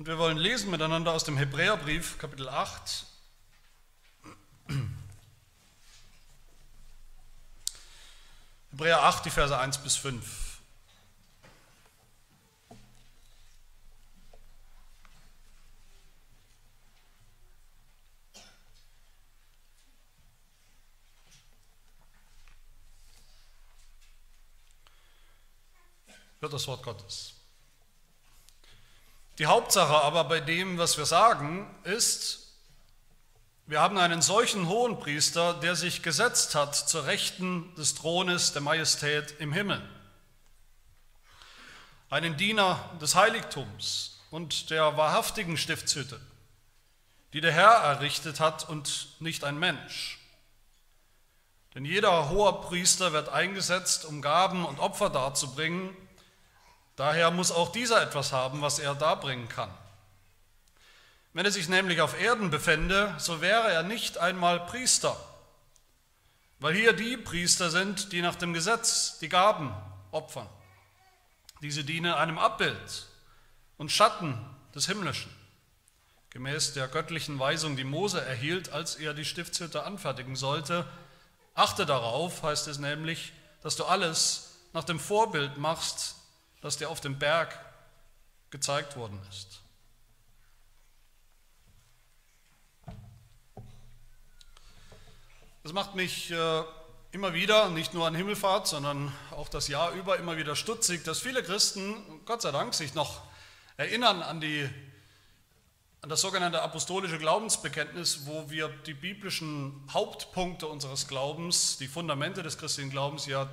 Und wir wollen lesen miteinander aus dem Hebräerbrief, Kapitel 8. Hebräer 8, die Verse 1 bis 5. Hört das Wort Gottes. Die Hauptsache aber bei dem, was wir sagen, ist, wir haben einen solchen hohen Priester, der sich gesetzt hat zur Rechten des Thrones der Majestät im Himmel. Einen Diener des Heiligtums und der wahrhaftigen Stiftshütte, die der Herr errichtet hat und nicht ein Mensch. Denn jeder hoher Priester wird eingesetzt, um Gaben und Opfer darzubringen, Daher muss auch dieser etwas haben, was er darbringen kann. Wenn er sich nämlich auf Erden befände, so wäre er nicht einmal Priester, weil hier die Priester sind, die nach dem Gesetz die Gaben opfern. Diese dienen einem Abbild und Schatten des Himmlischen, gemäß der göttlichen Weisung, die Mose erhielt, als er die Stiftshütte anfertigen sollte. Achte darauf, heißt es nämlich, dass du alles nach dem Vorbild machst, das dir auf dem Berg gezeigt worden ist. Das macht mich äh, immer wieder, nicht nur an Himmelfahrt, sondern auch das Jahr über immer wieder stutzig, dass viele Christen, Gott sei Dank, sich noch erinnern an, die, an das sogenannte apostolische Glaubensbekenntnis, wo wir die biblischen Hauptpunkte unseres Glaubens, die Fundamente des christlichen Glaubens ja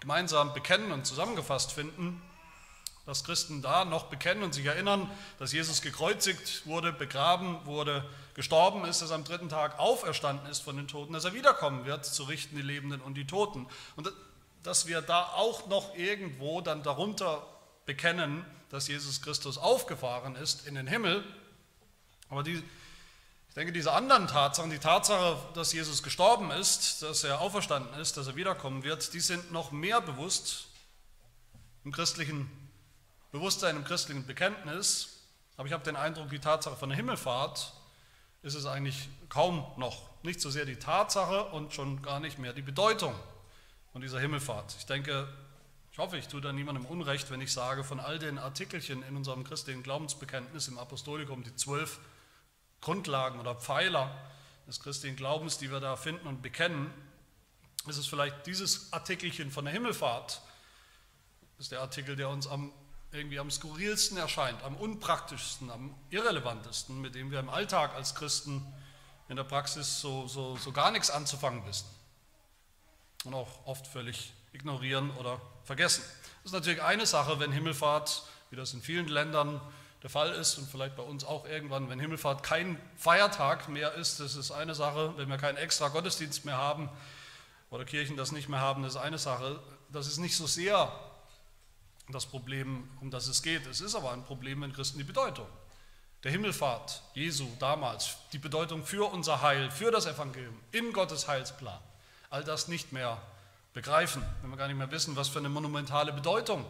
gemeinsam bekennen und zusammengefasst finden dass Christen da noch bekennen und sich erinnern, dass Jesus gekreuzigt wurde, begraben wurde, gestorben ist, dass er am dritten Tag auferstanden ist von den Toten, dass er wiederkommen wird, zu richten die Lebenden und die Toten. Und dass wir da auch noch irgendwo dann darunter bekennen, dass Jesus Christus aufgefahren ist in den Himmel. Aber die, ich denke, diese anderen Tatsachen, die Tatsache, dass Jesus gestorben ist, dass er auferstanden ist, dass er wiederkommen wird, die sind noch mehr bewusst im christlichen Bewusstsein im christlichen Bekenntnis, aber ich habe den Eindruck, die Tatsache von der Himmelfahrt ist es eigentlich kaum noch. Nicht so sehr die Tatsache und schon gar nicht mehr die Bedeutung von dieser Himmelfahrt. Ich denke, ich hoffe, ich tue da niemandem Unrecht, wenn ich sage, von all den Artikelchen in unserem christlichen Glaubensbekenntnis im Apostolikum, die zwölf Grundlagen oder Pfeiler des christlichen Glaubens, die wir da finden und bekennen, ist es vielleicht dieses Artikelchen von der Himmelfahrt, ist der Artikel, der uns am irgendwie am skurrilsten erscheint, am unpraktischsten, am irrelevantesten, mit dem wir im Alltag als Christen in der Praxis so, so, so gar nichts anzufangen wissen und auch oft völlig ignorieren oder vergessen. Das ist natürlich eine Sache, wenn Himmelfahrt, wie das in vielen Ländern der Fall ist und vielleicht bei uns auch irgendwann, wenn Himmelfahrt kein Feiertag mehr ist, das ist eine Sache, wenn wir keinen extra Gottesdienst mehr haben oder Kirchen das nicht mehr haben, das ist eine Sache. Das ist nicht so sehr das Problem, um das es geht. Es ist aber ein Problem, wenn Christen die Bedeutung der Himmelfahrt Jesu damals, die Bedeutung für unser Heil, für das Evangelium, in Gottes Heilsplan, all das nicht mehr begreifen, wenn wir gar nicht mehr wissen, was für eine monumentale Bedeutung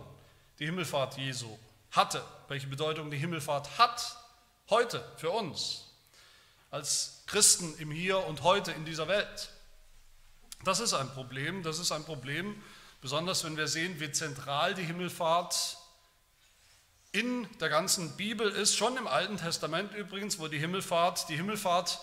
die Himmelfahrt Jesu hatte, welche Bedeutung die Himmelfahrt hat heute für uns als Christen im Hier und heute in dieser Welt. Das ist ein Problem, das ist ein Problem, Besonders wenn wir sehen, wie zentral die Himmelfahrt in der ganzen Bibel ist, schon im Alten Testament übrigens, wo die Himmelfahrt, die Himmelfahrt,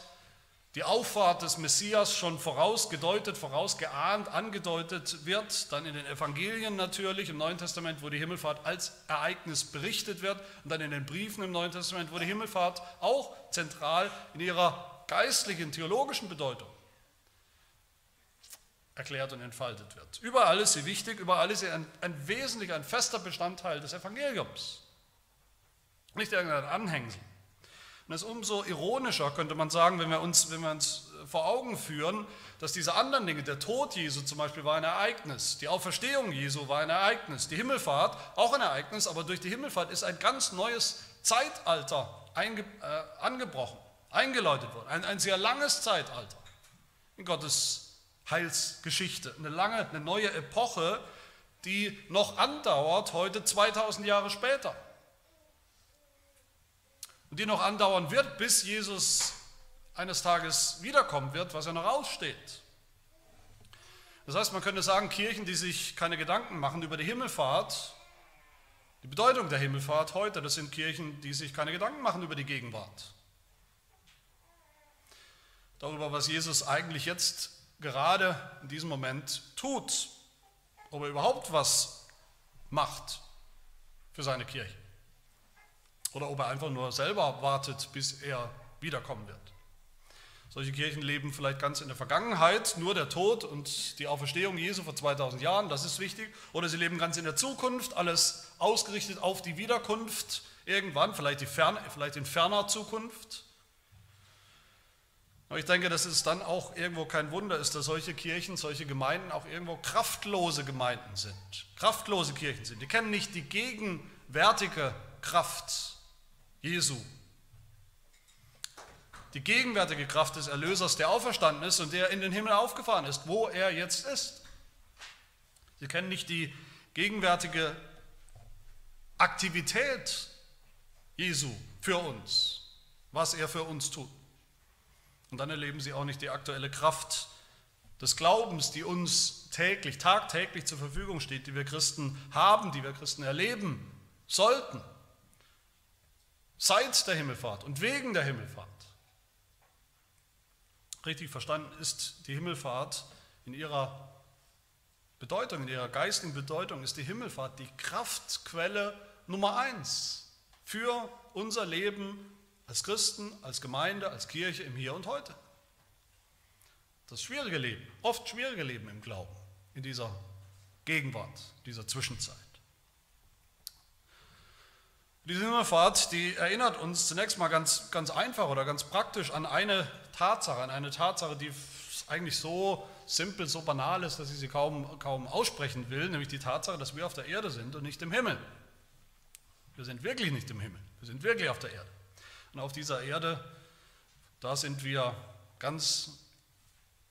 die Auffahrt des Messias schon vorausgedeutet, vorausgeahnt, angedeutet wird, dann in den Evangelien natürlich, im Neuen Testament, wo die Himmelfahrt als Ereignis berichtet wird, und dann in den Briefen im Neuen Testament, wo die Himmelfahrt auch zentral in ihrer geistlichen, theologischen Bedeutung erklärt und entfaltet wird. Überall ist sie wichtig, überall ist sie ein, ein wesentlicher, ein fester Bestandteil des Evangeliums. Nicht irgendein Anhängsel. Und es ist umso ironischer, könnte man sagen, wenn wir, uns, wenn wir uns vor Augen führen, dass diese anderen Dinge, der Tod Jesu zum Beispiel war ein Ereignis, die Auferstehung Jesu war ein Ereignis, die Himmelfahrt auch ein Ereignis, aber durch die Himmelfahrt ist ein ganz neues Zeitalter einge, äh, angebrochen, eingeläutet worden, ein, ein sehr langes Zeitalter in Gottes Heilsgeschichte. Eine lange, eine neue Epoche, die noch andauert, heute 2000 Jahre später. und die noch andauern wird, bis Jesus eines Tages wiederkommen wird, was ja noch aussteht. Das heißt, man könnte sagen, Kirchen, die sich keine Gedanken machen über die Himmelfahrt, die Bedeutung der Himmelfahrt heute, das sind Kirchen, die sich keine Gedanken machen über die Gegenwart. Darüber, was Jesus eigentlich jetzt gerade in diesem Moment tut, ob er überhaupt was macht für seine Kirche. Oder ob er einfach nur selber wartet, bis er wiederkommen wird. Solche Kirchen leben vielleicht ganz in der Vergangenheit, nur der Tod und die Auferstehung Jesu vor 2000 Jahren, das ist wichtig. Oder sie leben ganz in der Zukunft, alles ausgerichtet auf die Wiederkunft irgendwann, vielleicht, die Fern, vielleicht in ferner Zukunft. Aber ich denke, dass es dann auch irgendwo kein Wunder ist, dass solche Kirchen, solche Gemeinden auch irgendwo kraftlose Gemeinden sind, kraftlose Kirchen sind. Die kennen nicht die gegenwärtige Kraft Jesu die gegenwärtige Kraft des Erlösers, der auferstanden ist und der in den Himmel aufgefahren ist, wo er jetzt ist. Sie kennen nicht die gegenwärtige Aktivität Jesu für uns, was er für uns tut. Und dann erleben sie auch nicht die aktuelle Kraft des Glaubens, die uns täglich, tagtäglich zur Verfügung steht, die wir Christen haben, die wir Christen erleben sollten, seit der Himmelfahrt und wegen der Himmelfahrt. Richtig verstanden ist die Himmelfahrt in ihrer Bedeutung, in ihrer geistigen Bedeutung ist die Himmelfahrt die Kraftquelle Nummer eins für unser Leben als Christen, als Gemeinde, als Kirche im Hier und Heute. Das schwierige Leben, oft schwierige Leben im Glauben, in dieser Gegenwart, dieser Zwischenzeit. Diese Himmelfahrt, die erinnert uns zunächst mal ganz, ganz einfach oder ganz praktisch an eine Tatsache, an eine Tatsache, die eigentlich so simpel, so banal ist, dass ich sie kaum, kaum aussprechen will, nämlich die Tatsache, dass wir auf der Erde sind und nicht im Himmel. Wir sind wirklich nicht im Himmel, wir sind wirklich auf der Erde. Und auf dieser Erde, da sind wir ganz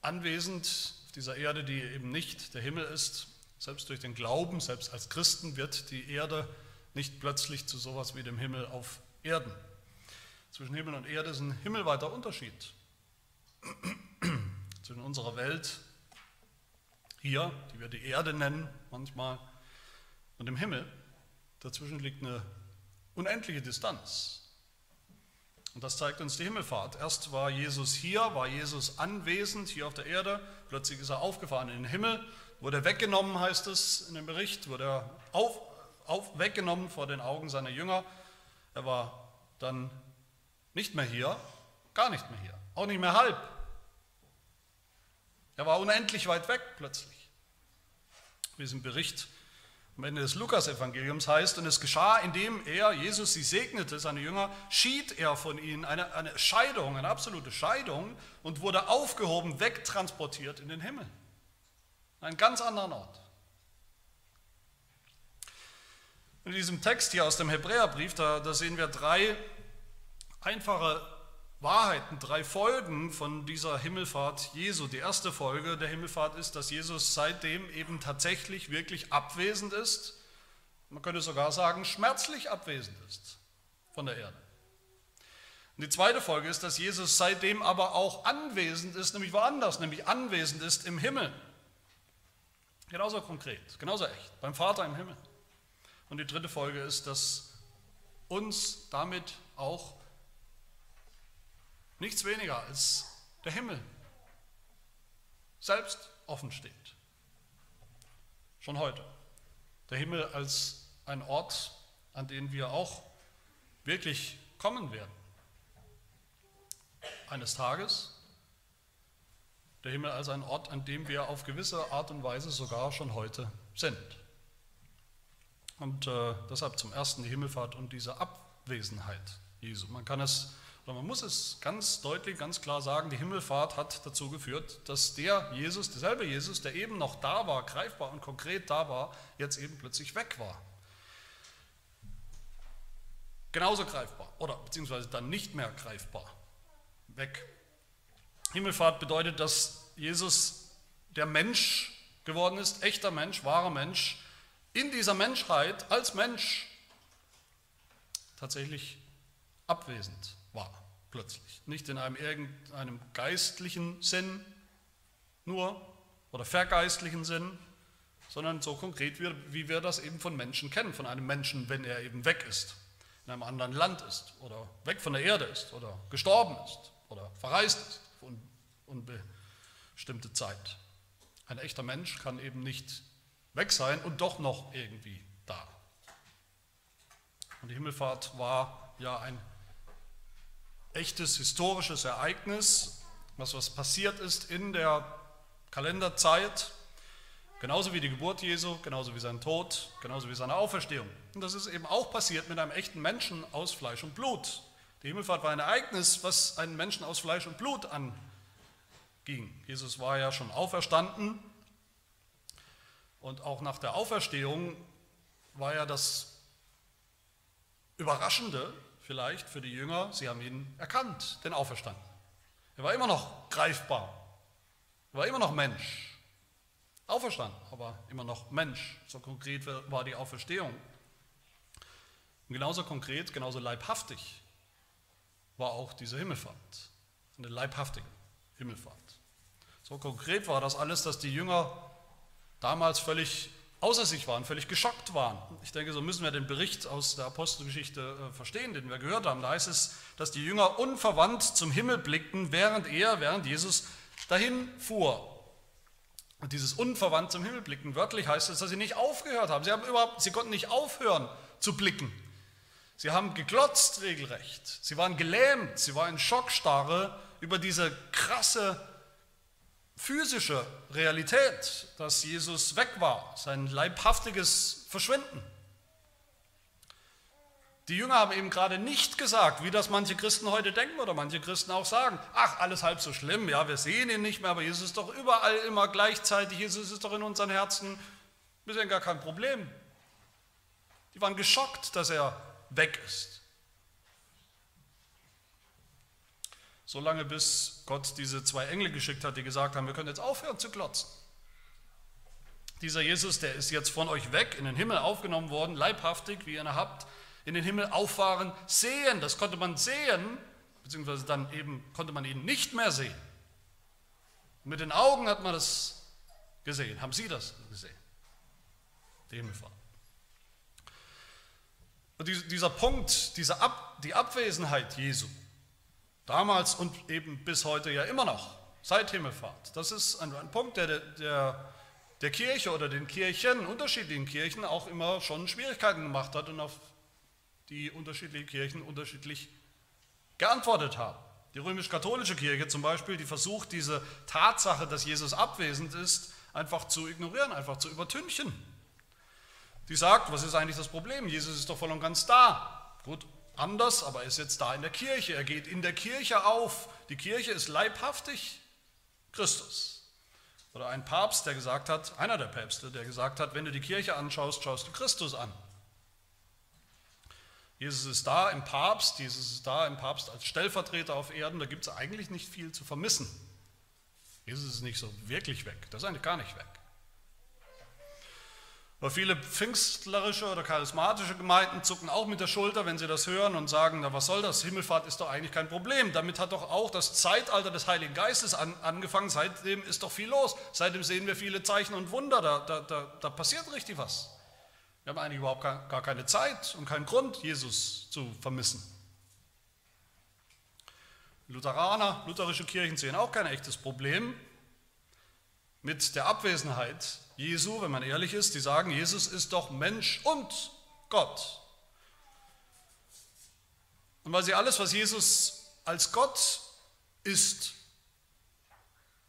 anwesend, auf dieser Erde, die eben nicht der Himmel ist. Selbst durch den Glauben, selbst als Christen wird die Erde nicht plötzlich zu sowas wie dem Himmel auf Erden. Zwischen Himmel und Erde ist ein himmelweiter Unterschied. Zwischen unserer Welt hier, die wir die Erde nennen manchmal, und dem Himmel, dazwischen liegt eine unendliche Distanz. Und das zeigt uns die Himmelfahrt. Erst war Jesus hier, war Jesus anwesend hier auf der Erde, plötzlich ist er aufgefahren in den Himmel, wurde weggenommen, heißt es in dem Bericht, wurde er auf, auf, weggenommen vor den Augen seiner Jünger. Er war dann nicht mehr hier, gar nicht mehr hier, auch nicht mehr halb. Er war unendlich weit weg plötzlich. Wie es im Bericht am Ende des Lukas-Evangeliums heißt, und es geschah, indem er, Jesus, sie segnete, seine Jünger, schied er von ihnen, eine, eine Scheidung, eine absolute Scheidung, und wurde aufgehoben, wegtransportiert in den Himmel. Einen ganz anderen Ort. In diesem Text hier aus dem Hebräerbrief, da, da sehen wir drei einfache Wahrheiten, drei Folgen von dieser Himmelfahrt Jesu. Die erste Folge der Himmelfahrt ist, dass Jesus seitdem eben tatsächlich wirklich abwesend ist. Man könnte sogar sagen, schmerzlich abwesend ist von der Erde. Und die zweite Folge ist, dass Jesus seitdem aber auch anwesend ist, nämlich woanders, nämlich anwesend ist im Himmel. Genauso konkret, genauso echt, beim Vater im Himmel. Und die dritte Folge ist, dass uns damit auch nichts weniger als der Himmel selbst offen steht. Schon heute. Der Himmel als ein Ort, an den wir auch wirklich kommen werden. Eines Tages. Der Himmel als ein Ort, an dem wir auf gewisse Art und Weise sogar schon heute sind. Und äh, deshalb zum ersten die Himmelfahrt und diese Abwesenheit Jesu. Man kann es, oder man muss es ganz deutlich, ganz klar sagen, die Himmelfahrt hat dazu geführt, dass der Jesus, derselbe Jesus, der eben noch da war, greifbar und konkret da war, jetzt eben plötzlich weg war. Genauso greifbar oder beziehungsweise dann nicht mehr greifbar. Weg. Himmelfahrt bedeutet, dass Jesus der Mensch geworden ist, echter Mensch, wahrer Mensch, in dieser Menschheit als Mensch tatsächlich abwesend war, plötzlich. Nicht in einem irgendeinem geistlichen Sinn nur oder vergeistlichen Sinn, sondern so konkret, wie, wir das eben von Menschen kennen, von einem Menschen, wenn er eben weg ist, in einem anderen Land ist oder weg von der Erde ist oder gestorben ist oder verreist ist für unbestimmte Zeit. Ein echter Mensch kann eben nicht weg sein und doch noch irgendwie da. Und die Himmelfahrt war ja ein echtes historisches Ereignis, was was passiert ist in der Kalenderzeit, genauso wie die Geburt Jesu, genauso wie sein Tod, genauso wie seine Auferstehung. Und das ist eben auch passiert mit einem echten Menschen aus Fleisch und Blut. Die Himmelfahrt war ein Ereignis, was einen Menschen aus Fleisch und Blut anging. Jesus war ja schon auferstanden und auch nach der Auferstehung war ja das Überraschende vielleicht für die Jünger, sie haben ihn erkannt, den Auferstanden. Er war immer noch greifbar, er war immer noch Mensch. Auferstanden, aber immer noch Mensch. So konkret war die Auferstehung. Und genauso konkret, genauso leibhaftig war auch diese Himmelfahrt. Eine leibhaftige Himmelfahrt. So konkret war das alles, dass die Jünger damals völlig außer sich waren, völlig geschockt waren. Ich denke, so müssen wir den Bericht aus der Apostelgeschichte äh, verstehen, den wir gehört haben. Da heißt es, dass die Jünger unverwandt zum Himmel blickten, während er, während Jesus dahin fuhr. Und dieses unverwandt zum Himmel blicken, wörtlich heißt es, dass sie nicht aufgehört haben. Sie, haben überhaupt, sie konnten nicht aufhören zu blicken. Sie haben geglotzt regelrecht. Sie waren gelähmt. Sie waren in Schockstarre über diese krasse physische Realität, dass Jesus weg war, sein leibhaftiges Verschwinden. Die Jünger haben eben gerade nicht gesagt, wie das manche Christen heute denken oder manche Christen auch sagen, ach, alles halb so schlimm, ja, wir sehen ihn nicht mehr, aber Jesus ist doch überall immer gleichzeitig, Jesus ist doch in unseren Herzen, wir sehen gar kein Problem. Die waren geschockt, dass er weg ist. So lange, bis Gott diese zwei Engel geschickt hat, die gesagt haben, wir können jetzt aufhören zu klotzen. Dieser Jesus, der ist jetzt von euch weg, in den Himmel aufgenommen worden, leibhaftig, wie ihr ihn habt, in den Himmel auffahren, sehen. Das konnte man sehen, beziehungsweise dann eben konnte man ihn nicht mehr sehen. mit den Augen hat man das gesehen. Haben Sie das gesehen? Die Himmelfahrt. Und dieser Punkt, diese Ab, die Abwesenheit Jesu, Damals und eben bis heute ja immer noch, seit Himmelfahrt. Das ist ein, ein Punkt, der, der der Kirche oder den Kirchen, unterschiedlichen Kirchen, auch immer schon Schwierigkeiten gemacht hat und auf die unterschiedliche Kirchen unterschiedlich geantwortet haben. Die römisch-katholische Kirche zum Beispiel, die versucht, diese Tatsache, dass Jesus abwesend ist, einfach zu ignorieren, einfach zu übertünchen. Die sagt, was ist eigentlich das Problem? Jesus ist doch voll und ganz da. Gut, anders, aber er ist jetzt da in der Kirche. Er geht in der Kirche auf. Die Kirche ist leibhaftig Christus. Oder ein Papst, der gesagt hat, einer der Päpste, der gesagt hat, wenn du die Kirche anschaust, schaust du Christus an. Jesus ist da im Papst, Jesus ist da im Papst als Stellvertreter auf Erden, da gibt es eigentlich nicht viel zu vermissen. Jesus ist nicht so wirklich weg, das ist eigentlich gar nicht weg. Aber viele pfingstlerische oder charismatische Gemeinden zucken auch mit der Schulter, wenn sie das hören und sagen, na was soll das, Himmelfahrt ist doch eigentlich kein Problem. Damit hat doch auch das Zeitalter des Heiligen Geistes an, angefangen, seitdem ist doch viel los. Seitdem sehen wir viele Zeichen und Wunder, da, da, da, da passiert richtig was. Wir haben eigentlich überhaupt gar keine Zeit und keinen Grund, Jesus zu vermissen. Lutheraner, lutherische Kirchen sehen auch kein echtes Problem mit der Abwesenheit Jesu, wenn man ehrlich ist, die sagen, Jesus ist doch Mensch und Gott. Und weil sie alles, was Jesus als Gott ist,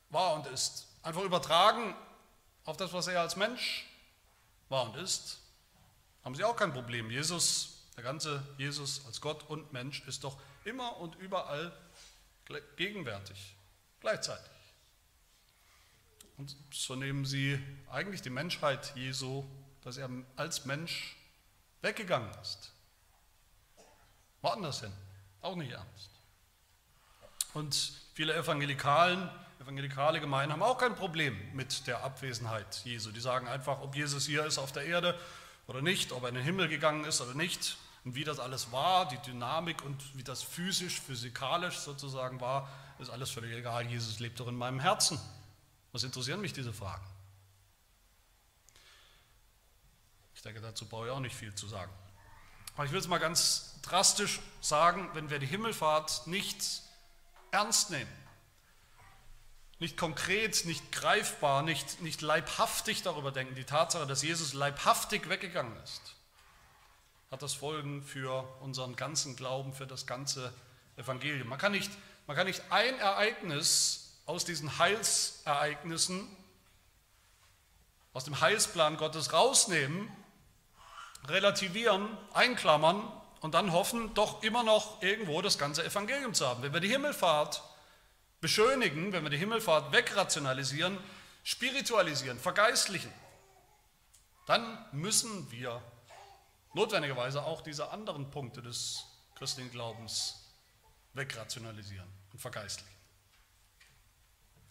war und ist, einfach übertragen auf das, was er als Mensch war und ist, haben sie auch kein Problem. Jesus, der ganze Jesus als Gott und Mensch ist doch immer und überall gegenwärtig, gleichzeitig. Und so nehmen sie eigentlich die Menschheit Jesu, dass er als Mensch weggegangen ist. Woanders hin, auch nicht ernst. Und viele Evangelikalen, evangelikale Gemeinden haben auch kein Problem mit der Abwesenheit Jesu. Die sagen einfach, ob Jesus hier ist auf der Erde oder nicht, ob er in den Himmel gegangen ist oder nicht, Und wie das alles war, die Dynamik und wie das physisch, physikalisch sozusagen war, ist alles völlig egal. Jesus lebt doch in meinem Herzen. Was interessieren mich diese Fragen? Ich denke, dazu brauche ich auch nicht viel zu sagen. Aber ich will es mal ganz drastisch sagen, wenn wir die Himmelfahrt nicht ernst nehmen, nicht konkret, nicht greifbar, nicht, nicht leibhaftig darüber denken, die Tatsache, dass Jesus leibhaftig weggegangen ist, hat das Folgen für unseren ganzen Glauben, für das ganze Evangelium. Man kann nicht, man kann nicht ein Ereignis aus diesen Heilsereignissen, aus dem Heilsplan Gottes rausnehmen, relativieren, einklammern und dann hoffen, doch immer noch irgendwo das ganze Evangelium zu haben. Wenn wir die Himmelfahrt beschönigen, wenn wir die Himmelfahrt wegrationalisieren, spiritualisieren, vergeistlichen, dann müssen wir notwendigerweise auch diese anderen Punkte des christlichen Glaubens wegrationalisieren und vergeistlichen.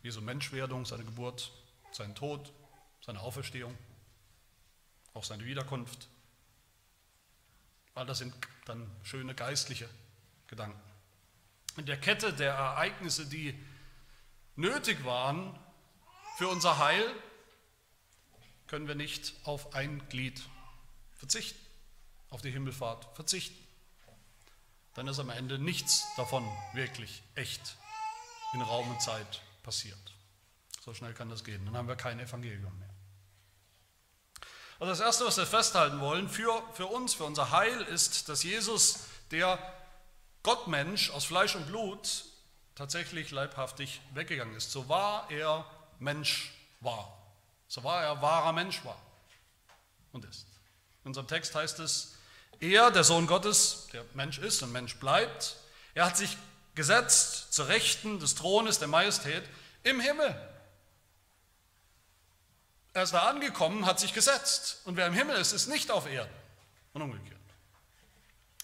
Jesu Menschwerdung, seine Geburt, sein Tod, seine Auferstehung, auch seine Wiederkunft. All das sind dann schöne geistliche Gedanken in der Kette der Ereignisse, die nötig waren für unser Heil, können wir nicht auf ein Glied verzichten, auf die Himmelfahrt verzichten. Dann ist am Ende nichts davon wirklich echt in Raum und Zeit passiert. So schnell kann das gehen. Dann haben wir kein Evangelium mehr. Also das Erste, was wir festhalten wollen für, für uns, für unser Heil, ist, dass Jesus, der Gottmensch aus Fleisch und Blut tatsächlich leibhaftig weggegangen ist. So wahr er Mensch war. So wahr er wahrer Mensch war und ist. In unserem Text heißt es, er, der Sohn Gottes, der Mensch ist und Mensch bleibt, er hat sich gesetzt zur Rechten des Thrones der Majestät im Himmel. Er ist da angekommen, hat sich gesetzt. Und wer im Himmel ist, ist nicht auf Erden. Und umgekehrt.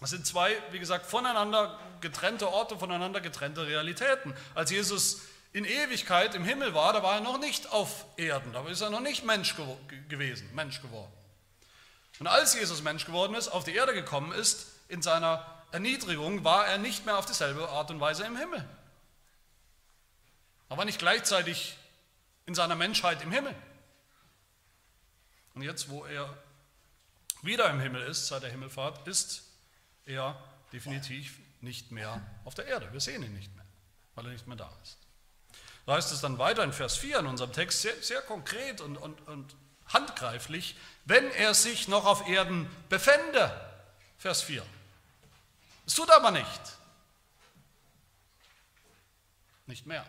Das sind zwei, wie gesagt, voneinander getrennte Orte, voneinander getrennte Realitäten. Als Jesus in Ewigkeit im Himmel war, da war er noch nicht auf Erden, da ist er noch nicht Mensch gewesen, Mensch geworden. Und als Jesus Mensch geworden ist, auf die Erde gekommen ist, in seiner Erniedrigung, war er nicht mehr auf dieselbe Art und Weise im Himmel. Er war nicht gleichzeitig in seiner Menschheit im Himmel. Und jetzt, wo er wieder im Himmel ist, seit der Himmelfahrt, ist er definitiv nicht mehr auf der Erde. Wir sehen ihn nicht mehr, weil er nicht mehr da ist. Da heißt es dann weiter in Vers 4 in unserem Text sehr, sehr konkret und, und, und handgreiflich, wenn er sich noch auf Erden befände. Vers 4. Es tut aber nicht. Nicht mehr.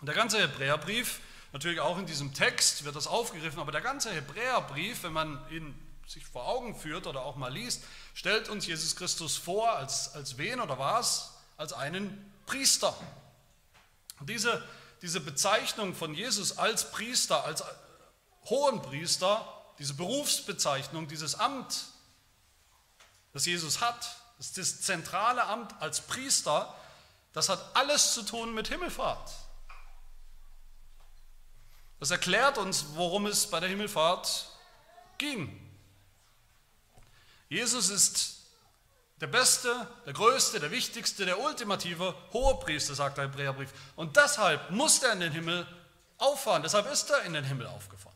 Und der ganze Hebräerbrief, natürlich auch in diesem Text wird das aufgegriffen, aber der ganze Hebräerbrief, wenn man ihn sich vor Augen führt oder auch mal liest, stellt uns Jesus Christus vor als, als wen oder was? Als einen Priester. Und diese, diese Bezeichnung von Jesus als Priester, als Hohenpriester, diese Berufsbezeichnung, dieses Amt, das Jesus hat, das ist das zentrale Amt als Priester, das hat alles zu tun mit Himmelfahrt. Das erklärt uns, worum es bei der Himmelfahrt ging. Jesus ist der beste, der größte, der wichtigste, der ultimative Hohepriester, sagt der Hebräerbrief. Und deshalb muss er in den Himmel auffahren. Deshalb ist er in den Himmel aufgefahren.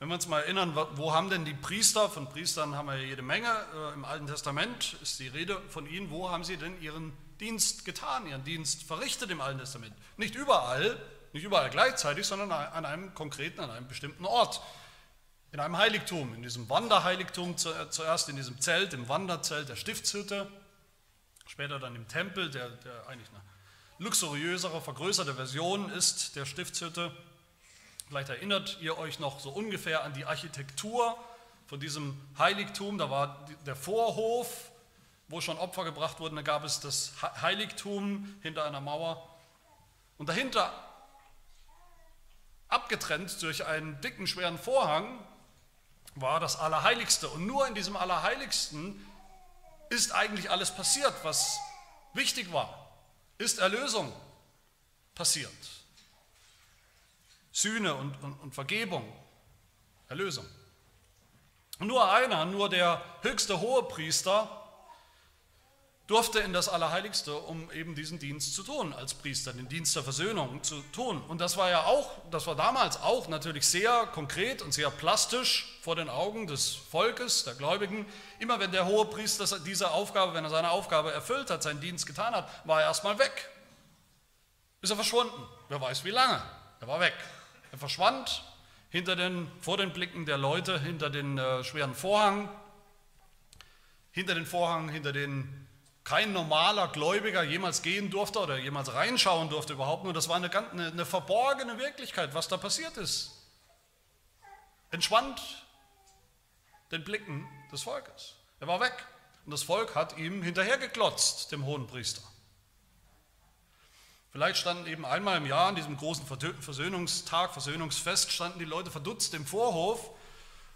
Wenn wir uns mal erinnern, wo haben denn die Priester, von Priestern haben wir jede Menge, äh, im Alten Testament ist die Rede von ihnen, wo haben sie denn ihren Dienst getan, ihren Dienst verrichtet im Alten Testament? Nicht überall, nicht überall gleichzeitig, sondern an einem konkreten, an einem bestimmten Ort in einem Heiligtum, in diesem Wanderheiligtum zuerst in diesem Zelt, im Wanderzelt der Stiftshütte, später dann im Tempel, der, der eigentlich eine luxuriösere, vergrößerte Version ist der Stiftshütte. Vielleicht erinnert ihr euch noch so ungefähr an die Architektur von diesem Heiligtum. Da war der Vorhof, wo schon Opfer gebracht wurden. Da gab es das Heiligtum hinter einer Mauer. Und dahinter, abgetrennt durch einen dicken, schweren Vorhang, war das Allerheiligste. Und nur in diesem Allerheiligsten ist eigentlich alles passiert, was wichtig war. Ist Erlösung passiert. Sühne und, und, und Vergebung, Erlösung. Nur einer, nur der höchste Hohepriester durfte in das Allerheiligste, um eben diesen Dienst zu tun, als Priester, den Dienst der Versöhnung zu tun. Und das war ja auch, das war damals auch natürlich sehr konkret und sehr plastisch vor den Augen des Volkes, der Gläubigen. Immer wenn der Hohepriester diese Aufgabe, wenn er seine Aufgabe erfüllt hat, seinen Dienst getan hat, war er erstmal weg. Ist er verschwunden. Wer weiß wie lange. Er war weg. Er verschwand hinter den, vor den Blicken der Leute, hinter den äh, schweren Vorhang, hinter den Vorhang, hinter den kein normaler Gläubiger jemals gehen durfte oder jemals reinschauen durfte überhaupt nur. Das war eine, eine, eine verborgene Wirklichkeit, was da passiert ist. Entschwand den Blicken des Volkes. Er war weg. Und das Volk hat ihm hinterhergeklotzt, dem hohen Priester. Vielleicht standen eben einmal im Jahr an diesem großen Versöhnungstag, Versöhnungsfest, standen die Leute verdutzt im Vorhof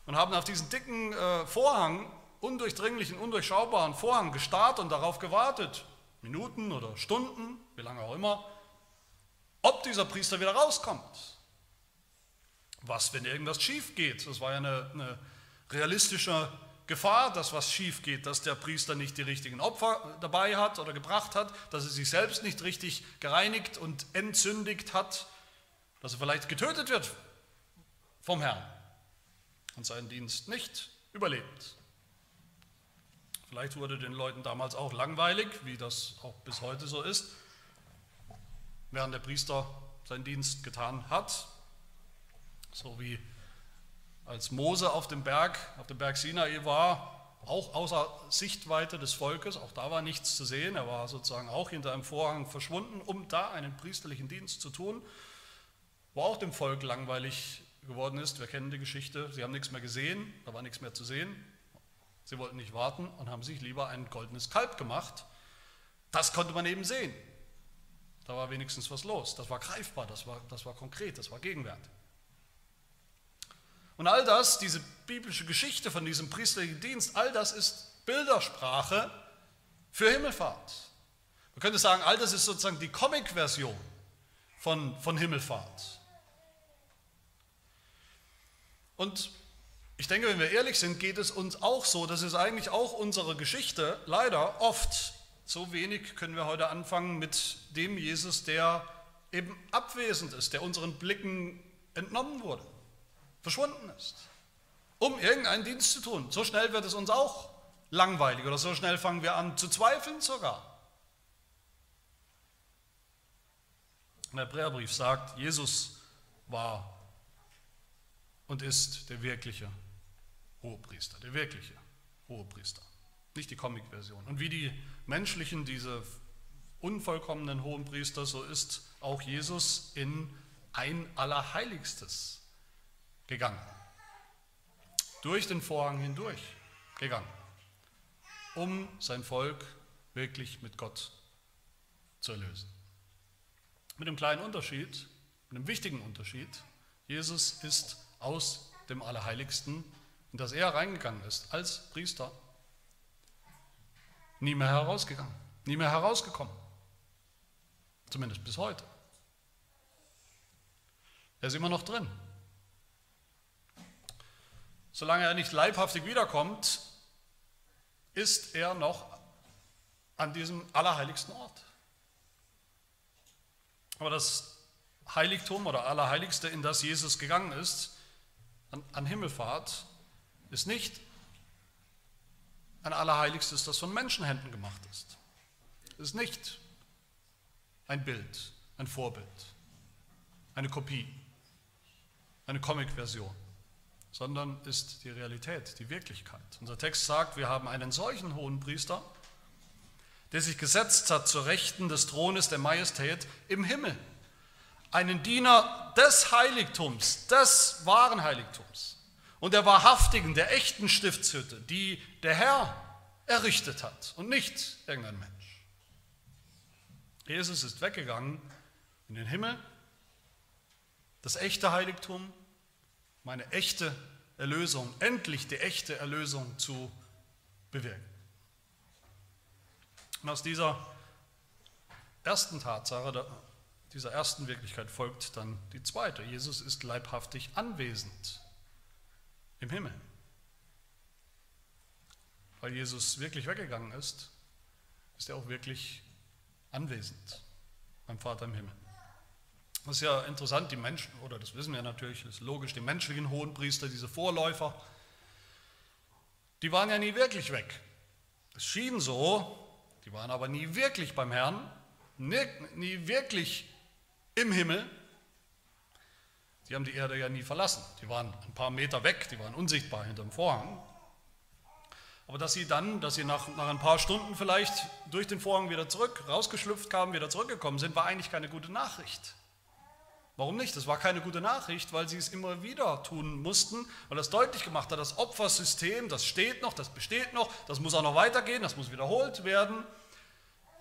und haben auf diesen dicken äh, Vorhang undurchdringlichen, undurchschaubaren Vorhang gestarrt und darauf gewartet, Minuten oder Stunden, wie lange auch immer, ob dieser Priester wieder rauskommt. Was, wenn irgendwas schief geht? Das war ja eine, eine realistische Gefahr, dass was schief geht, dass der Priester nicht die richtigen Opfer dabei hat oder gebracht hat, dass er sich selbst nicht richtig gereinigt und entzündigt hat, dass er vielleicht getötet wird vom Herrn und seinen Dienst nicht überlebt. Vielleicht wurde den Leuten damals auch langweilig, wie das auch bis heute so ist, während der Priester seinen Dienst getan hat. So wie als Mose auf dem Berg, auf dem Berg Sinai war, auch außer Sichtweite des Volkes, auch da war nichts zu sehen, er war sozusagen auch hinter einem Vorhang verschwunden, um da einen priesterlichen Dienst zu tun, wo auch dem Volk langweilig geworden ist. Wir kennen die Geschichte, sie haben nichts mehr gesehen, da war nichts mehr zu sehen. Sie wollten nicht warten und haben sich lieber ein goldenes Kalb gemacht. Das konnte man eben sehen. Da war wenigstens was los. Das war greifbar, das war, das war konkret, das war Gegenwert. Und all das, diese biblische Geschichte von diesem priesterlichen Dienst, all das ist Bildersprache für Himmelfahrt. Man könnte sagen, all das ist sozusagen die Comic-Version von, von Himmelfahrt. Und ich denke, wenn wir ehrlich sind, geht es uns auch so. Das ist eigentlich auch unsere Geschichte. Leider oft. So wenig können wir heute anfangen mit dem Jesus, der eben abwesend ist, der unseren Blicken entnommen wurde, verschwunden ist, um irgendeinen Dienst zu tun. So schnell wird es uns auch langweilig oder so schnell fangen wir an zu zweifeln sogar. der Hebräerbrief sagt, Jesus war und ist der wirkliche Hohepriester, der wirkliche Hohepriester, nicht die Comic-Version. Und wie die menschlichen, diese unvollkommenen Hohenpriester, so ist auch Jesus in ein Allerheiligstes gegangen. Durch den Vorhang hindurch gegangen, um sein Volk wirklich mit Gott zu erlösen. Mit einem kleinen Unterschied, mit einem wichtigen Unterschied. Jesus ist aus dem Allerheiligsten in das er reingegangen ist als Priester, nie mehr herausgegangen, nie mehr herausgekommen. Zumindest bis heute. Er ist immer noch drin. Solange er nicht leibhaftig wiederkommt, ist er noch an diesem allerheiligsten Ort. Aber das Heiligtum oder Allerheiligste, in das Jesus gegangen ist, an, an Himmelfahrt, ist nicht ein Allerheiligstes, das von Menschenhänden gemacht ist. Es ist nicht ein Bild, ein Vorbild, eine Kopie, eine Comic-Version, sondern ist die Realität, die Wirklichkeit. Unser Text sagt, wir haben einen solchen hohen Priester, der sich gesetzt hat zur Rechten des Thrones der Majestät im Himmel. Einen Diener des Heiligtums, des wahren Heiligtums und der wahrhaftigen, der echten Stiftshütte, die der Herr errichtet hat und nicht irgendein Mensch. Jesus ist weggegangen in den Himmel, das echte Heiligtum, meine echte Erlösung, endlich die echte Erlösung zu bewirken. Und aus dieser ersten Tatsache, dieser ersten Wirklichkeit folgt dann die zweite. Jesus ist leibhaftig anwesend im Himmel. weil Jesus wirklich weggegangen ist, ist er auch wirklich anwesend beim Vater im Himmel. Das ist ja interessant, die Menschen, oder das wissen wir natürlich, ist logisch, die menschlichen Hohenpriester, diese Vorläufer, die waren ja nie wirklich weg. Es schien so, die waren aber nie wirklich beim Herrn, nie, nie wirklich im Himmel. Die haben die Erde ja nie verlassen. Die waren ein paar Meter weg, die waren unsichtbar hinterm Vorhang. Aber dass sie dann, dass sie nach, nach ein paar Stunden vielleicht durch den Vorhang wieder zurück, rausgeschlüpft kamen, wieder zurückgekommen sind, war eigentlich keine gute Nachricht. Warum nicht? Das war keine gute Nachricht, weil sie es immer wieder tun mussten, weil das deutlich gemacht hat, das Opfersystem, das steht noch, das besteht noch, das muss auch noch weitergehen, das muss wiederholt werden.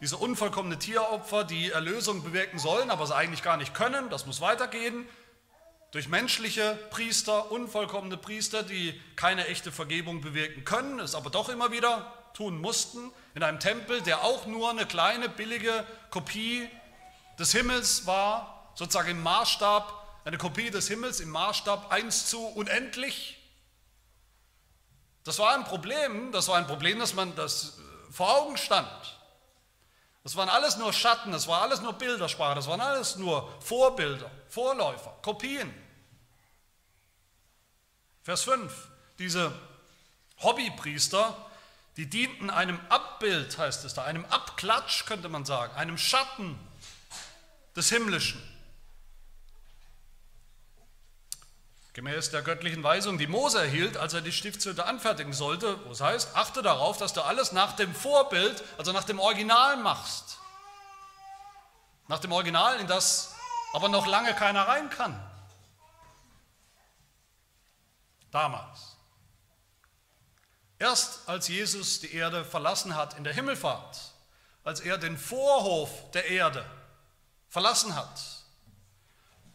Diese unvollkommene Tieropfer, die Erlösung bewirken sollen, aber sie eigentlich gar nicht können, das muss weitergehen. Durch menschliche Priester, unvollkommene Priester, die keine echte Vergebung bewirken können, es aber doch immer wieder tun mussten, in einem Tempel, der auch nur eine kleine, billige Kopie des Himmels war, sozusagen im Maßstab, eine Kopie des Himmels im Maßstab 1 zu unendlich. Das war ein Problem, das war ein Problem, dass man das vor Augen stand. Das waren alles nur Schatten, das war alles nur Bildersprache, das waren alles nur Vorbilder, Vorläufer, Kopien. Vers 5, diese Hobbypriester, die dienten einem Abbild, heißt es da, einem Abklatsch könnte man sagen, einem Schatten des Himmlischen. Gemäß der göttlichen Weisung, die Mose erhielt, als er die Stiftshütte anfertigen sollte, wo es heißt, achte darauf, dass du alles nach dem Vorbild, also nach dem Original machst. Nach dem Original, in das aber noch lange keiner rein kann. Damals. Erst als Jesus die Erde verlassen hat in der Himmelfahrt, als er den Vorhof der Erde verlassen hat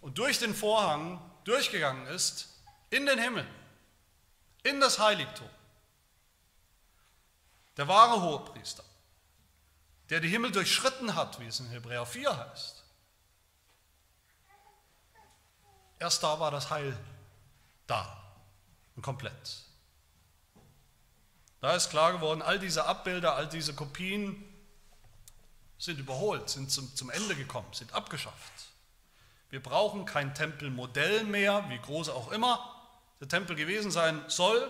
und durch den Vorhang durchgegangen ist in den Himmel, in das Heiligtum. Der wahre Hohepriester, der die Himmel durchschritten hat, wie es in Hebräer 4 heißt. Erst da war das Heil da und komplett. Da ist klar geworden, all diese Abbilder, all diese Kopien sind überholt, sind zum, zum Ende gekommen, sind abgeschafft. Wir brauchen kein Tempelmodell mehr, wie groß auch immer der Tempel gewesen sein soll.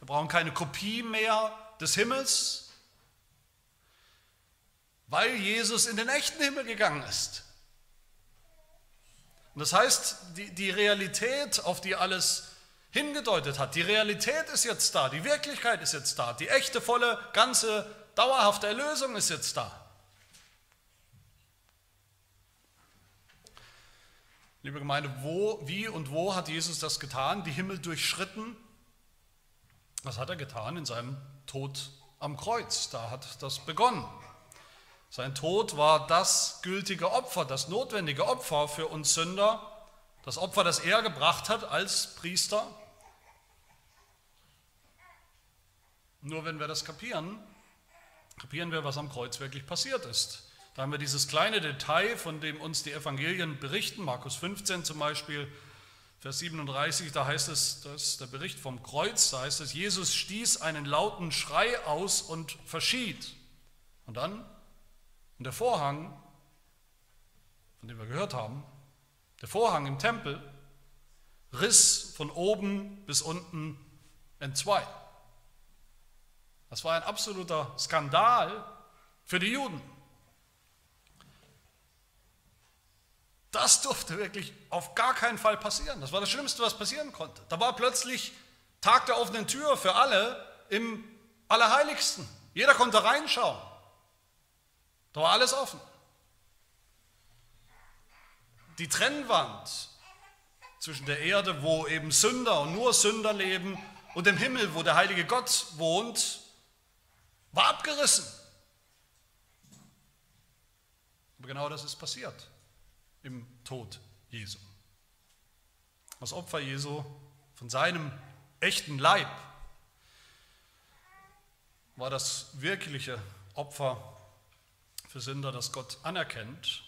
Wir brauchen keine Kopie mehr des Himmels, weil Jesus in den echten Himmel gegangen ist. Und das heißt, die, die Realität, auf die alles hingedeutet hat, die Realität ist jetzt da, die Wirklichkeit ist jetzt da, die echte, volle, ganze, dauerhafte Erlösung ist jetzt da. Liebe Gemeinde, wo, wie und wo hat Jesus das getan? Die Himmel durchschritten? Was hat er getan in seinem Tod am Kreuz? Da hat das begonnen. Sein Tod war das gültige Opfer, das notwendige Opfer für uns Sünder, das Opfer, das er gebracht hat als Priester. Nur wenn wir das kapieren, kapieren wir, was am Kreuz wirklich passiert ist. Da haben wir dieses kleine Detail, von dem uns die Evangelien berichten, Markus 15 zum Beispiel, Vers 37, da heißt es, das ist der Bericht vom Kreuz, da heißt es, Jesus stieß einen lauten Schrei aus und verschied. Und dann, und der Vorhang, von dem wir gehört haben, der Vorhang im Tempel, riss von oben bis unten entzwei. Das war ein absoluter Skandal für die Juden. Das durfte wirklich auf gar keinen Fall passieren. Das war das Schlimmste, was passieren konnte. Da war plötzlich Tag der offenen Tür für alle im Allerheiligsten. Jeder konnte reinschauen. Da war alles offen. Die Trennwand zwischen der Erde, wo eben Sünder und nur Sünder leben, und dem Himmel, wo der heilige Gott wohnt, war abgerissen. Aber genau das ist passiert im Tod Jesu. Das Opfer Jesu von seinem echten Leib war das wirkliche Opfer für Sünder, das Gott anerkennt.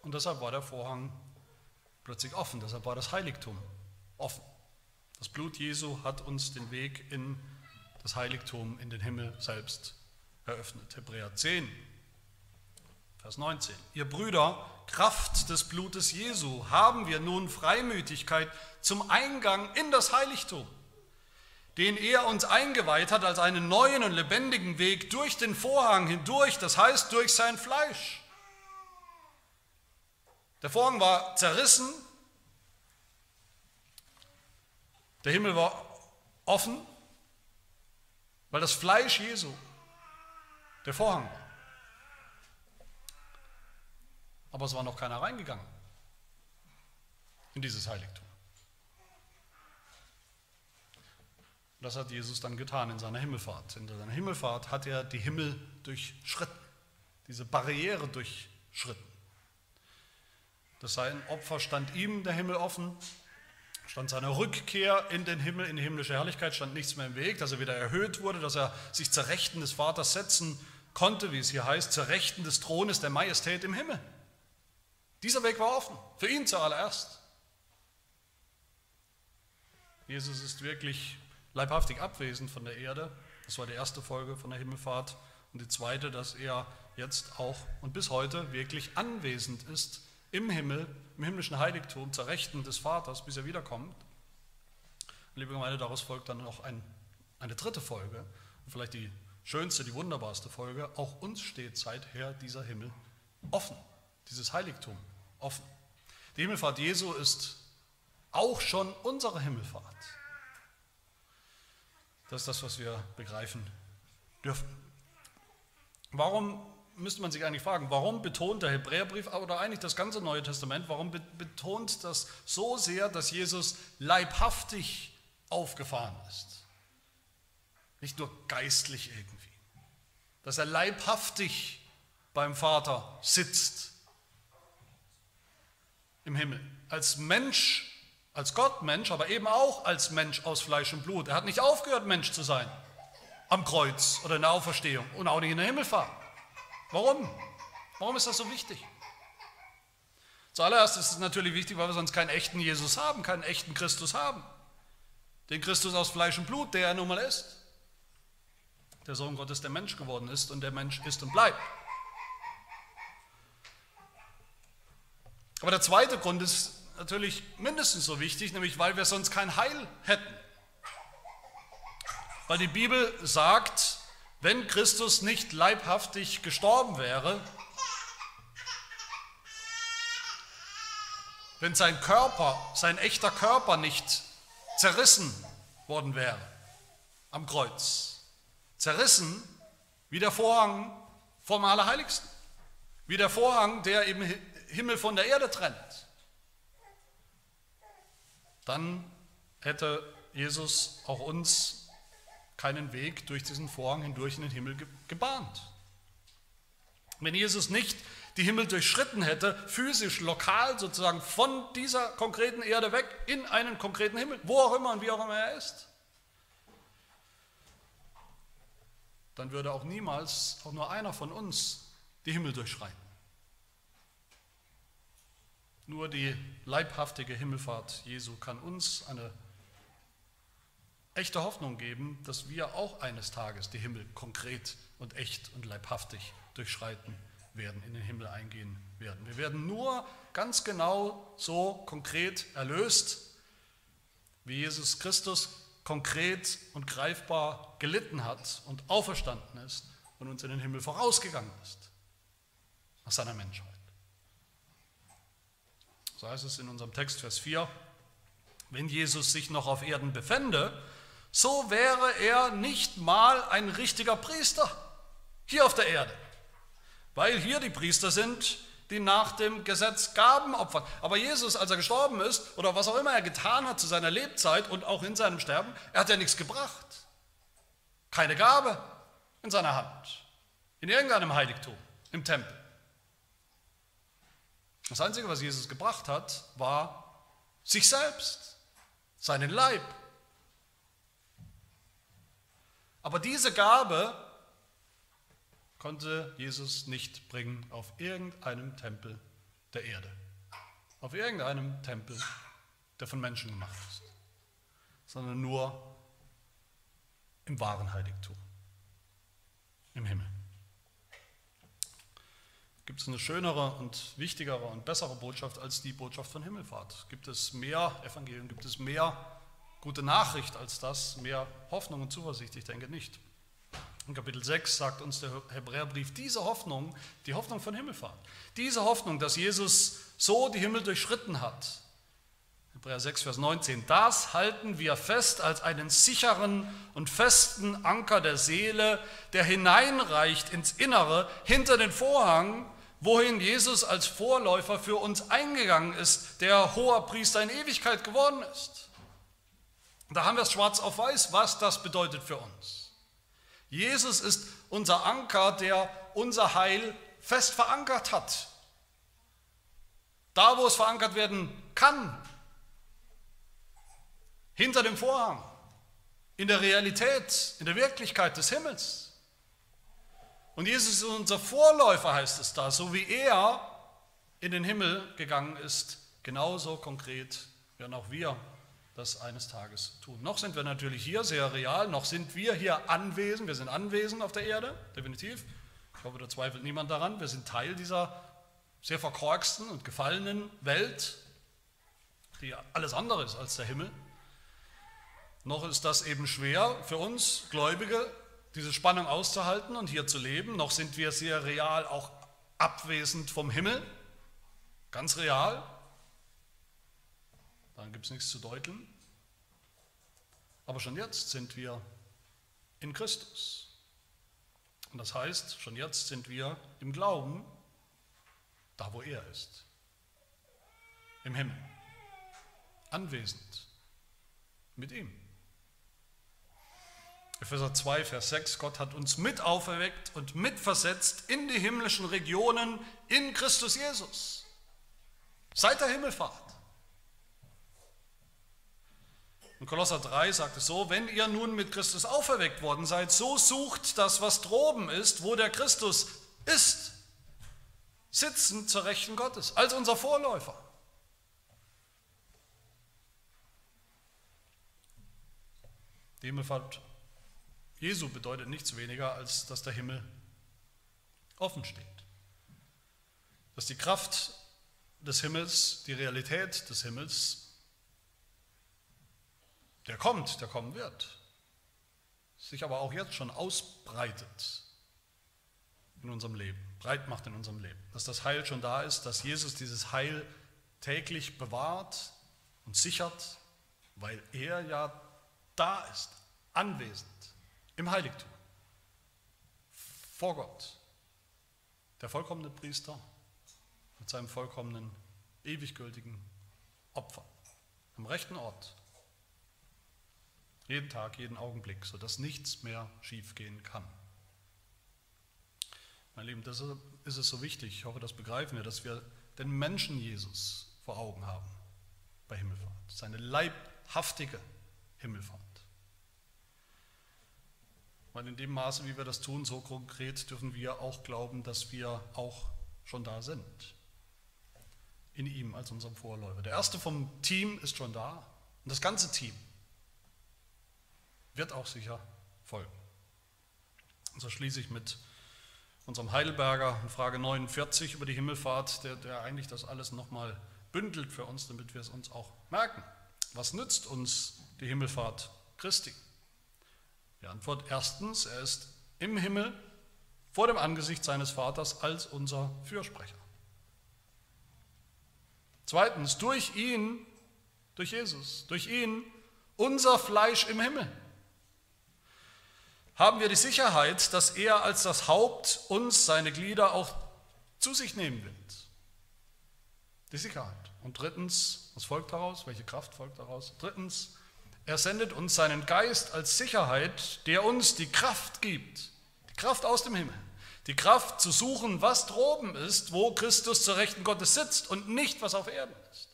Und deshalb war der Vorhang plötzlich offen, deshalb war das Heiligtum offen. Das Blut Jesu hat uns den Weg in das Heiligtum in den Himmel selbst eröffnet. Hebräer 10, Vers 19. Ihr Brüder, Kraft des Blutes Jesu haben wir nun Freimütigkeit zum Eingang in das Heiligtum, den er uns eingeweiht hat als einen neuen und lebendigen Weg durch den Vorhang hindurch, das heißt durch sein Fleisch. Der Vorhang war zerrissen, der Himmel war offen, weil das Fleisch Jesu der Vorhang war. Aber es war noch keiner reingegangen in dieses Heiligtum. Das hat Jesus dann getan in seiner Himmelfahrt. In seiner Himmelfahrt hat er die Himmel durchschritten, diese Barriere durchschritten. Das sein Opfer stand ihm der Himmel offen, stand seiner Rückkehr in den Himmel, in die himmlische Herrlichkeit, stand nichts mehr im Weg, dass er wieder erhöht wurde, dass er sich zur Rechten des Vaters setzen konnte, wie es hier heißt, zur Rechten des Thrones der Majestät im Himmel. Dieser Weg war offen, für ihn zuallererst. Jesus ist wirklich leibhaftig abwesend von der Erde. Das war die erste Folge von der Himmelfahrt. Und die zweite, dass er jetzt auch und bis heute wirklich anwesend ist im Himmel, im himmlischen Heiligtum, zur Rechten des Vaters, bis er wiederkommt. Und liebe Gemeinde, daraus folgt dann noch ein, eine dritte Folge, vielleicht die schönste, die wunderbarste Folge. Auch uns steht seither dieser Himmel offen, dieses Heiligtum offen. Die Himmelfahrt Jesu ist auch schon unsere Himmelfahrt. Das ist das, was wir begreifen dürfen. Warum müsste man sich eigentlich fragen, warum betont der Hebräerbrief oder eigentlich das ganze Neue Testament, warum betont das so sehr, dass Jesus leibhaftig aufgefahren ist? Nicht nur geistlich irgendwie. Dass er leibhaftig beim Vater sitzt im Himmel. Als Mensch, als Gottmensch, aber eben auch als Mensch aus Fleisch und Blut. Er hat nicht aufgehört, Mensch zu sein am Kreuz oder in der Auferstehung und auch nicht in der Himmelfahrt. Warum? Warum ist das so wichtig? Zuallererst ist es natürlich wichtig, weil wir sonst keinen echten Jesus haben, keinen echten Christus haben. Den Christus aus Fleisch und Blut, der er nun mal ist. Der Sohn Gottes, der Mensch geworden ist und der Mensch ist und bleibt. Aber der zweite Grund ist natürlich mindestens so wichtig, nämlich weil wir sonst kein Heil hätten. Weil die Bibel sagt, wenn Christus nicht leibhaftig gestorben wäre, wenn sein Körper, sein echter Körper nicht zerrissen worden wäre am Kreuz, zerrissen wie der Vorhang vom Allerheiligsten, wie der Vorhang, der im Himmel von der Erde trennt, dann hätte Jesus auch uns keinen Weg durch diesen Vorhang hindurch in den Himmel gebahnt. Wenn Jesus nicht die Himmel durchschritten hätte, physisch, lokal sozusagen von dieser konkreten Erde weg in einen konkreten Himmel, wo auch immer und wie auch immer er ist, dann würde auch niemals auch nur einer von uns die Himmel durchschreiten. Nur die leibhaftige Himmelfahrt Jesu kann uns eine echte Hoffnung geben, dass wir auch eines Tages die Himmel konkret und echt und leibhaftig durchschreiten werden, in den Himmel eingehen werden. Wir werden nur ganz genau so konkret erlöst, wie Jesus Christus konkret und greifbar gelitten hat und auferstanden ist und uns in den Himmel vorausgegangen ist, nach seiner Menschheit. So heißt es in unserem Text, Vers 4, wenn Jesus sich noch auf Erden befände, so wäre er nicht mal ein richtiger Priester hier auf der Erde. Weil hier die Priester sind, die nach dem Gesetz Gaben opfern. Aber Jesus, als er gestorben ist oder was auch immer er getan hat zu seiner Lebzeit und auch in seinem Sterben, er hat ja nichts gebracht. Keine Gabe in seiner Hand, in irgendeinem Heiligtum, im Tempel. Das Einzige, was Jesus gebracht hat, war sich selbst, seinen Leib, aber diese Gabe konnte Jesus nicht bringen auf irgendeinem Tempel der Erde, auf irgendeinem Tempel, der von Menschen gemacht ist, sondern nur im wahren Heiligtum, im Himmel. Gibt es eine schönere und wichtigere und bessere Botschaft als die Botschaft von Himmelfahrt? Gibt es mehr Evangelium, gibt es mehr gute Nachricht als das, mehr Hoffnung und Zuversicht? Ich denke nicht. In Kapitel 6 sagt uns der Hebräerbrief, diese Hoffnung, die Hoffnung von Himmelfahrt, diese Hoffnung, dass Jesus so die Himmel durchschritten hat. Hebräer 6, Vers 19, das halten wir fest als einen sicheren und festen Anker der Seele, der hineinreicht ins Innere, hinter den Vorhang, wohin Jesus als Vorläufer für uns eingegangen ist, der hoher Priester in Ewigkeit geworden ist. Da haben wir es schwarz auf weiß, was das bedeutet für uns. Jesus ist unser Anker, der unser Heil fest verankert hat. Da, wo es verankert werden kann, hinter dem Vorhang, in der Realität, in der Wirklichkeit des Himmels. Und Jesus ist unser Vorläufer, heißt es da, so wie er in den Himmel gegangen ist, genauso konkret werden auch wir das eines Tages tun. Noch sind wir natürlich hier sehr real, noch sind wir hier anwesend, wir sind anwesend auf der Erde, definitiv. Ich hoffe, da zweifelt niemand daran. Wir sind Teil dieser sehr verkorksten und gefallenen Welt, die alles andere ist als der Himmel. Noch ist das eben schwer für uns Gläubige, diese Spannung auszuhalten und hier zu leben. Noch sind wir sehr real auch abwesend vom Himmel, ganz real. Dann gibt es nichts zu deuteln. Aber schon jetzt sind wir in Christus. Und das heißt, schon jetzt sind wir im Glauben da, wo er ist. Im Himmel. Anwesend. Mit ihm. Epheser 2, Vers 6, Gott hat uns mit auferweckt und mitversetzt in die himmlischen Regionen in Christus Jesus. Seit der Himmelfahrt. Und Kolosser 3 sagt es so, wenn ihr nun mit Christus auferweckt worden seid, so sucht das, was droben ist, wo der Christus ist, sitzen zur Rechten Gottes, als unser Vorläufer. Die Himmelfahrt Jesu bedeutet nichts weniger, als dass der Himmel offen steht. Dass die Kraft des Himmels, die Realität des Himmels der kommt, der kommen wird, sich aber auch jetzt schon ausbreitet in unserem Leben, breit macht in unserem Leben. Dass das Heil schon da ist, dass Jesus dieses Heil täglich bewahrt und sichert, weil er ja da ist, anwesend im Heiligtum, vor Gott, der vollkommene Priester mit seinem vollkommenen, ewig gültigen Opfer, am rechten Ort. Jeden Tag, jeden Augenblick, sodass nichts mehr schiefgehen kann. Mein Lieben, deshalb ist es so wichtig, ich hoffe, das begreifen wir, dass wir den Menschen Jesus vor Augen haben bei Himmelfahrt, seine leibhaftige Himmelfahrt. Weil in dem Maße, wie wir das tun, so konkret dürfen wir auch glauben, dass wir auch schon da sind. In ihm als unserem Vorläufer. Der erste vom Team ist schon da und das ganze Team wird auch sicher folgen. Und so schließe ich mit unserem Heidelberger in Frage 49 über die Himmelfahrt, der, der eigentlich das alles nochmal bündelt für uns, damit wir es uns auch merken. Was nützt uns die Himmelfahrt Christi? Die Antwort erstens, er ist im Himmel vor dem Angesicht seines Vaters als unser Fürsprecher. Zweitens, durch ihn, durch Jesus, durch ihn unser Fleisch im Himmel haben wir die Sicherheit, dass er als das Haupt uns, seine Glieder, auch zu sich nehmen wird. Die Sicherheit. Und drittens, was folgt daraus? Welche Kraft folgt daraus? Drittens, er sendet uns seinen Geist als Sicherheit, der uns die Kraft gibt, die Kraft aus dem Himmel, die Kraft zu suchen, was droben ist, wo Christus zur Rechten Gottes sitzt und nicht, was auf Erden ist.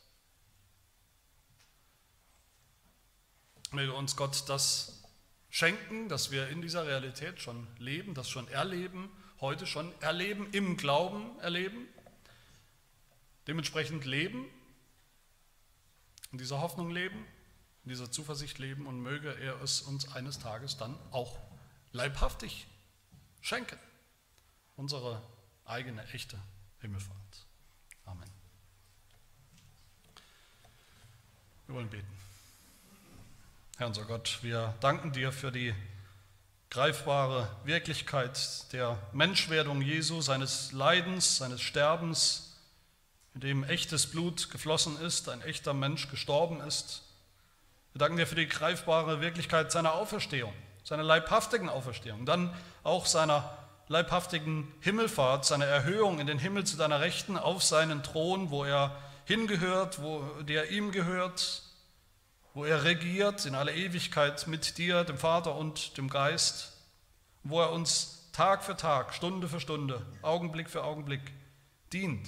Möge uns Gott das schenken, dass wir in dieser Realität schon leben, das schon erleben, heute schon erleben, im Glauben erleben, dementsprechend leben, in dieser Hoffnung leben, in dieser Zuversicht leben und möge er es uns eines Tages dann auch leibhaftig schenken. Unsere eigene, echte Himmelfahrt. Amen. Wir wollen beten. Herr unser Gott, wir danken dir für die greifbare Wirklichkeit der Menschwerdung Jesu, seines Leidens, seines Sterbens, in dem echtes Blut geflossen ist, ein echter Mensch gestorben ist wir danken dir für die greifbare Wirklichkeit seiner Auferstehung, seiner leibhaftigen Auferstehung, dann auch seiner leibhaftigen Himmelfahrt, seiner Erhöhung in den Himmel zu deiner Rechten auf seinen Thron, wo er hingehört, wo der ihm gehört, wo er regiert in aller Ewigkeit mit dir, dem Vater und dem Geist, wo er uns Tag für Tag, Stunde für Stunde, Augenblick für Augenblick dient.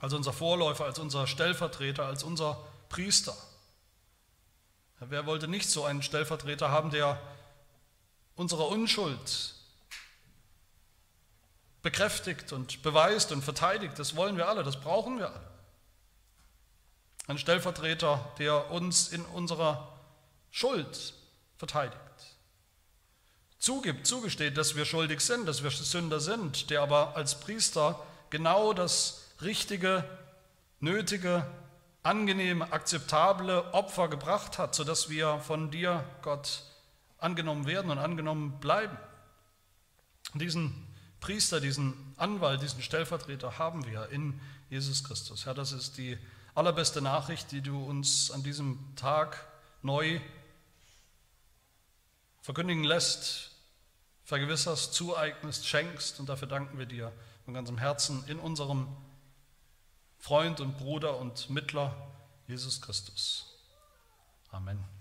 Als unser Vorläufer, als unser Stellvertreter, als unser Priester. Wer wollte nicht so einen Stellvertreter haben, der unsere Unschuld bekräftigt und beweist und verteidigt? Das wollen wir alle, das brauchen wir alle. Ein Stellvertreter, der uns in unserer Schuld verteidigt. Zugibt, zugesteht, dass wir schuldig sind, dass wir Sünder sind, der aber als Priester genau das Richtige, Nötige angenehme, akzeptable Opfer gebracht hat, sodass wir von dir, Gott, angenommen werden und angenommen bleiben. Diesen Priester, diesen Anwalt, diesen Stellvertreter haben wir in Jesus Christus. Herr, das ist die allerbeste Nachricht, die du uns an diesem Tag neu verkündigen lässt, vergewisserst, zueignest, schenkst. Und dafür danken wir dir von ganzem Herzen in unserem Freund und Bruder und Mittler Jesus Christus. Amen.